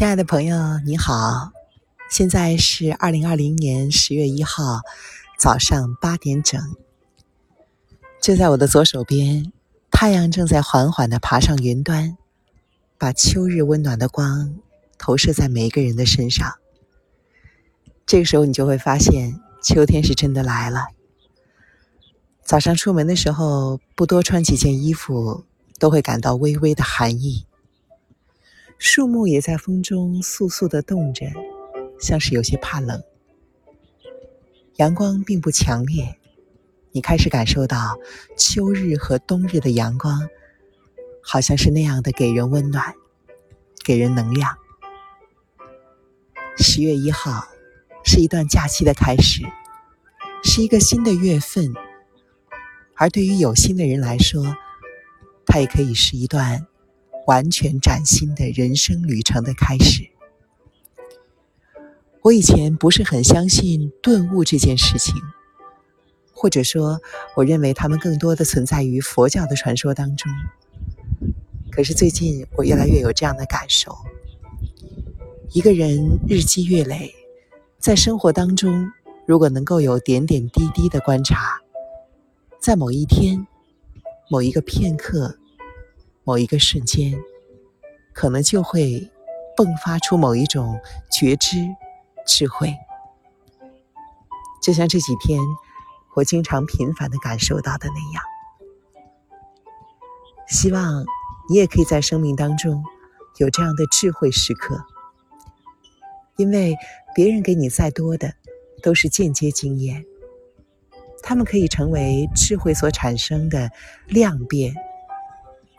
亲爱的朋友，你好，现在是二零二零年十月一号早上八点整。就在我的左手边，太阳正在缓缓的爬上云端，把秋日温暖的光投射在每一个人的身上。这个时候，你就会发现秋天是真的来了。早上出门的时候，不多穿几件衣服，都会感到微微的寒意。树木也在风中簌簌的动着，像是有些怕冷。阳光并不强烈，你开始感受到秋日和冬日的阳光，好像是那样的给人温暖，给人能量。十月一号是一段假期的开始，是一个新的月份，而对于有心的人来说，它也可以是一段。完全崭新的人生旅程的开始。我以前不是很相信顿悟这件事情，或者说，我认为他们更多的存在于佛教的传说当中。可是最近，我越来越有这样的感受：一个人日积月累，在生活当中，如果能够有点点滴滴的观察，在某一天、某一个片刻。某一个瞬间，可能就会迸发出某一种觉知、智慧，就像这几天我经常频繁的感受到的那样。希望你也可以在生命当中有这样的智慧时刻，因为别人给你再多的都是间接经验，他们可以成为智慧所产生的量变。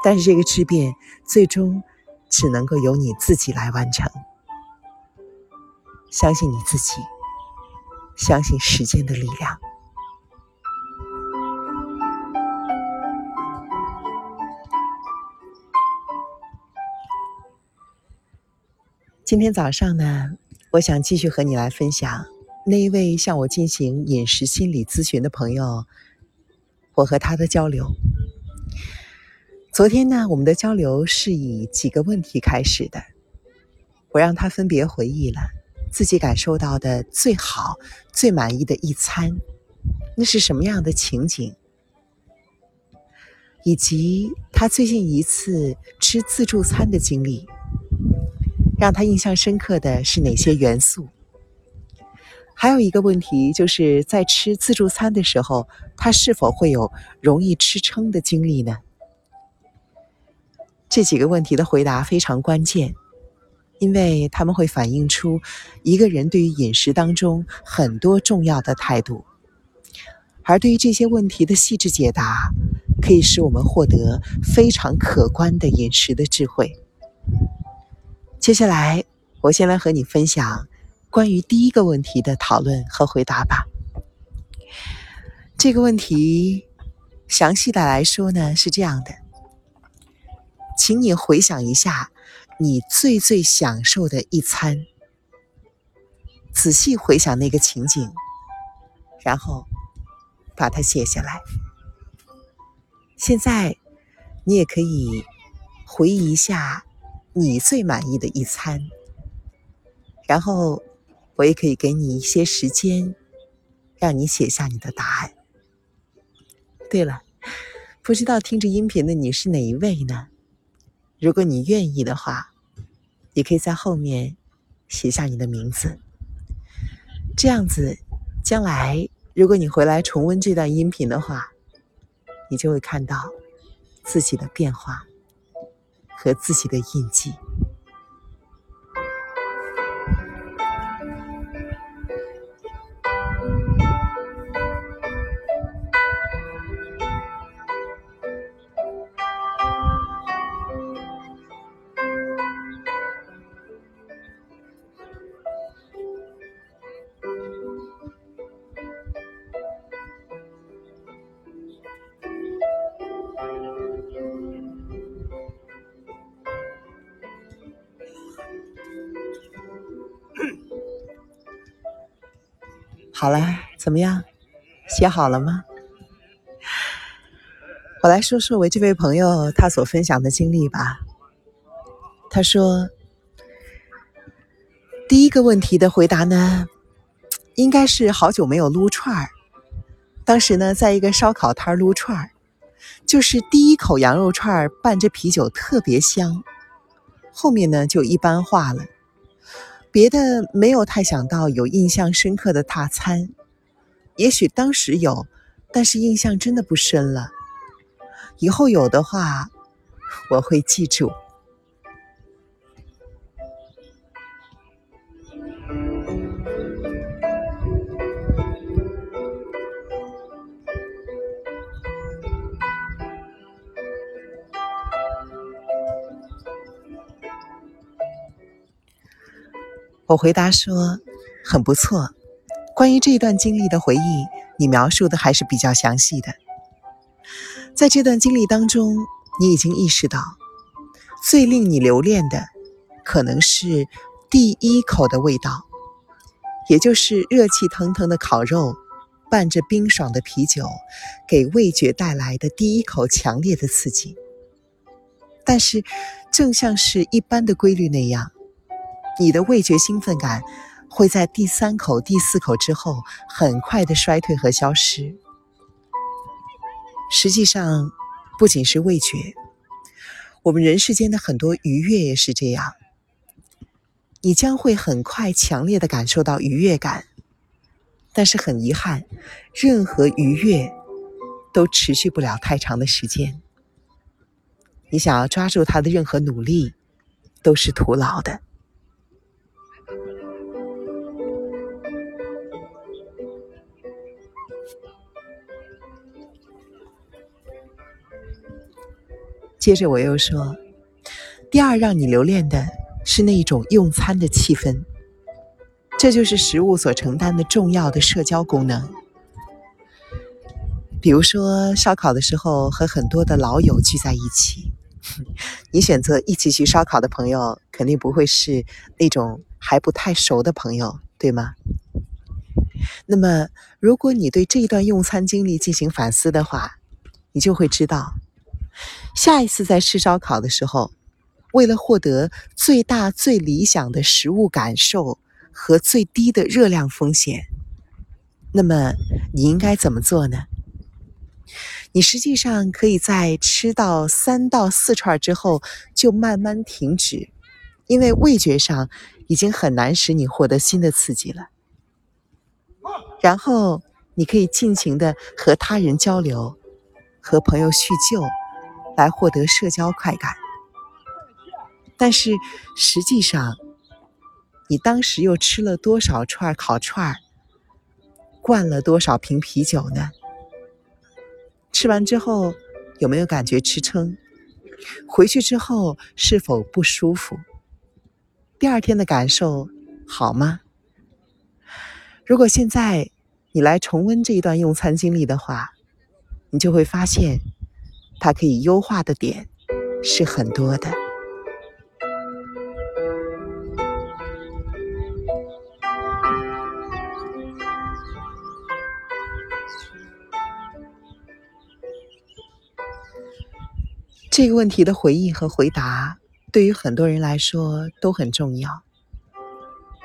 但是这个质变最终只能够由你自己来完成。相信你自己，相信时间的力量。今天早上呢，我想继续和你来分享那一位向我进行饮食心理咨询的朋友，我和他的交流。昨天呢，我们的交流是以几个问题开始的。我让他分别回忆了自己感受到的最好、最满意的一餐，那是什么样的情景，以及他最近一次吃自助餐的经历，让他印象深刻的是哪些元素？还有一个问题，就是在吃自助餐的时候，他是否会有容易吃撑的经历呢？这几个问题的回答非常关键，因为他们会反映出一个人对于饮食当中很多重要的态度。而对于这些问题的细致解答，可以使我们获得非常可观的饮食的智慧。接下来，我先来和你分享关于第一个问题的讨论和回答吧。这个问题详细的来说呢，是这样的。请你回想一下，你最最享受的一餐。仔细回想那个情景，然后把它写下来。现在，你也可以回忆一下你最满意的一餐。然后，我也可以给你一些时间，让你写下你的答案。对了，不知道听着音频的你是哪一位呢？如果你愿意的话，你可以在后面写下你的名字。这样子，将来如果你回来重温这段音频的话，你就会看到自己的变化和自己的印记。好了，怎么样？写好了吗？我来说说我这位朋友他所分享的经历吧。他说，第一个问题的回答呢，应该是好久没有撸串儿。当时呢，在一个烧烤摊撸串儿，就是第一口羊肉串儿拌着啤酒特别香，后面呢就一般化了。别的没有太想到有印象深刻的大餐，也许当时有，但是印象真的不深了。以后有的话，我会记住。我回答说：“很不错。关于这段经历的回忆，你描述的还是比较详细的。在这段经历当中，你已经意识到，最令你留恋的，可能是第一口的味道，也就是热气腾腾的烤肉，伴着冰爽的啤酒，给味觉带来的第一口强烈的刺激。但是，正像是一般的规律那样。”你的味觉兴奋感会在第三口、第四口之后很快的衰退和消失。实际上，不仅是味觉，我们人世间的很多愉悦也是这样。你将会很快强烈的感受到愉悦感，但是很遗憾，任何愉悦都持续不了太长的时间。你想要抓住它的任何努力都是徒劳的。接着我又说，第二让你留恋的是那一种用餐的气氛，这就是食物所承担的重要的社交功能。比如说烧烤的时候，和很多的老友聚在一起，你选择一起去烧烤的朋友，肯定不会是那种还不太熟的朋友，对吗？那么，如果你对这一段用餐经历进行反思的话，你就会知道。下一次在吃烧烤的时候，为了获得最大最理想的食物感受和最低的热量风险，那么你应该怎么做呢？你实际上可以在吃到三到四串之后就慢慢停止，因为味觉上已经很难使你获得新的刺激了。然后你可以尽情的和他人交流，和朋友叙旧。来获得社交快感，但是实际上，你当时又吃了多少串烤串，灌了多少瓶啤酒呢？吃完之后有没有感觉吃撑？回去之后是否不舒服？第二天的感受好吗？如果现在你来重温这一段用餐经历的话，你就会发现。它可以优化的点是很多的。这个问题的回忆和回答，对于很多人来说都很重要。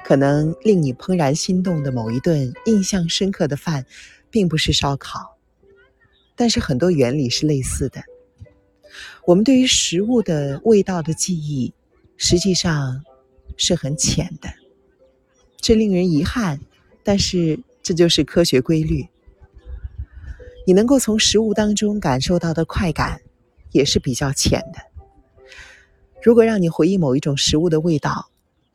可能令你怦然心动的某一顿印象深刻的饭，并不是烧烤。但是很多原理是类似的。我们对于食物的味道的记忆，实际上是很浅的，这令人遗憾。但是这就是科学规律。你能够从食物当中感受到的快感，也是比较浅的。如果让你回忆某一种食物的味道，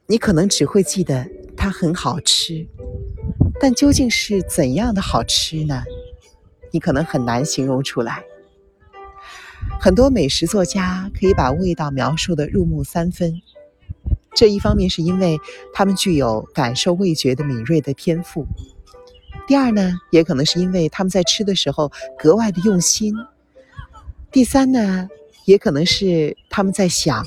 你可能只会记得它很好吃，但究竟是怎样的好吃呢？你可能很难形容出来。很多美食作家可以把味道描述的入木三分，这一方面是因为他们具有感受味觉的敏锐的天赋；第二呢，也可能是因为他们在吃的时候格外的用心；第三呢，也可能是他们在想，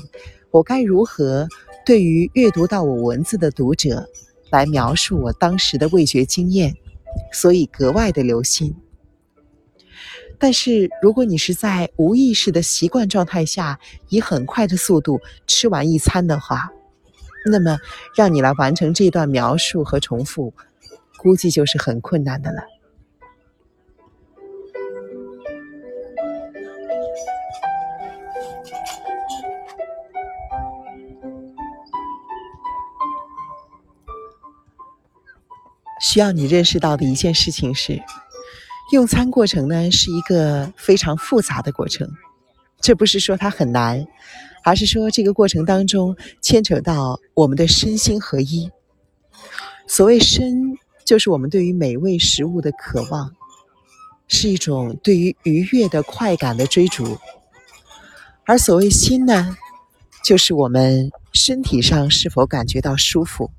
我该如何对于阅读到我文字的读者来描述我当时的味觉经验，所以格外的留心。但是，如果你是在无意识的习惯状态下，以很快的速度吃完一餐的话，那么让你来完成这段描述和重复，估计就是很困难的了。需要你认识到的一件事情是，用餐过程呢是一个非常复杂的过程。这不是说它很难，而是说这个过程当中牵扯到我们的身心合一。所谓身，就是我们对于美味食物的渴望，是一种对于愉悦的快感的追逐；而所谓心呢，就是我们身体上是否感觉到舒服。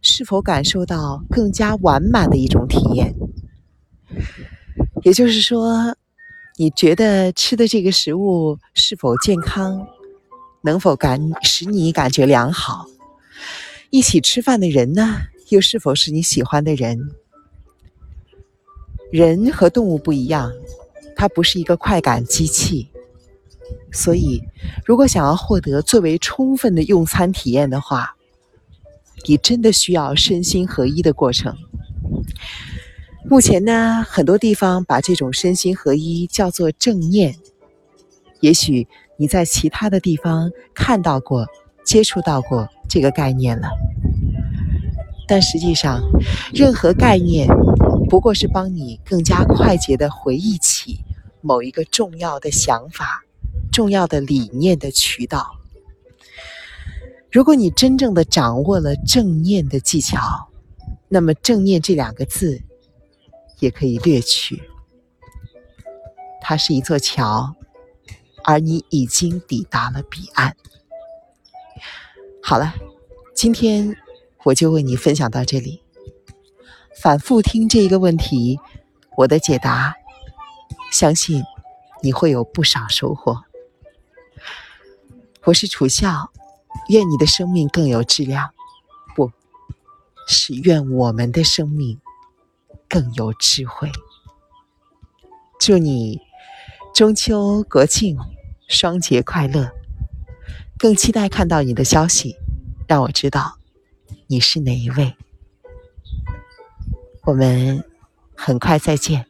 是否感受到更加完满的一种体验？也就是说，你觉得吃的这个食物是否健康，能否感使你感觉良好？一起吃饭的人呢，又是否是你喜欢的人？人和动物不一样，它不是一个快感机器，所以，如果想要获得最为充分的用餐体验的话，你真的需要身心合一的过程。目前呢，很多地方把这种身心合一叫做正念。也许你在其他的地方看到过、接触到过这个概念了，但实际上，任何概念不过是帮你更加快捷的回忆起某一个重要的想法、重要的理念的渠道。如果你真正的掌握了正念的技巧，那么“正念”这两个字也可以略去。它是一座桥，而你已经抵达了彼岸。好了，今天我就为你分享到这里。反复听这一个问题，我的解答，相信你会有不少收获。我是楚笑。愿你的生命更有质量，不是愿我们的生命更有智慧。祝你中秋国庆双节快乐！更期待看到你的消息，让我知道你是哪一位。我们很快再见。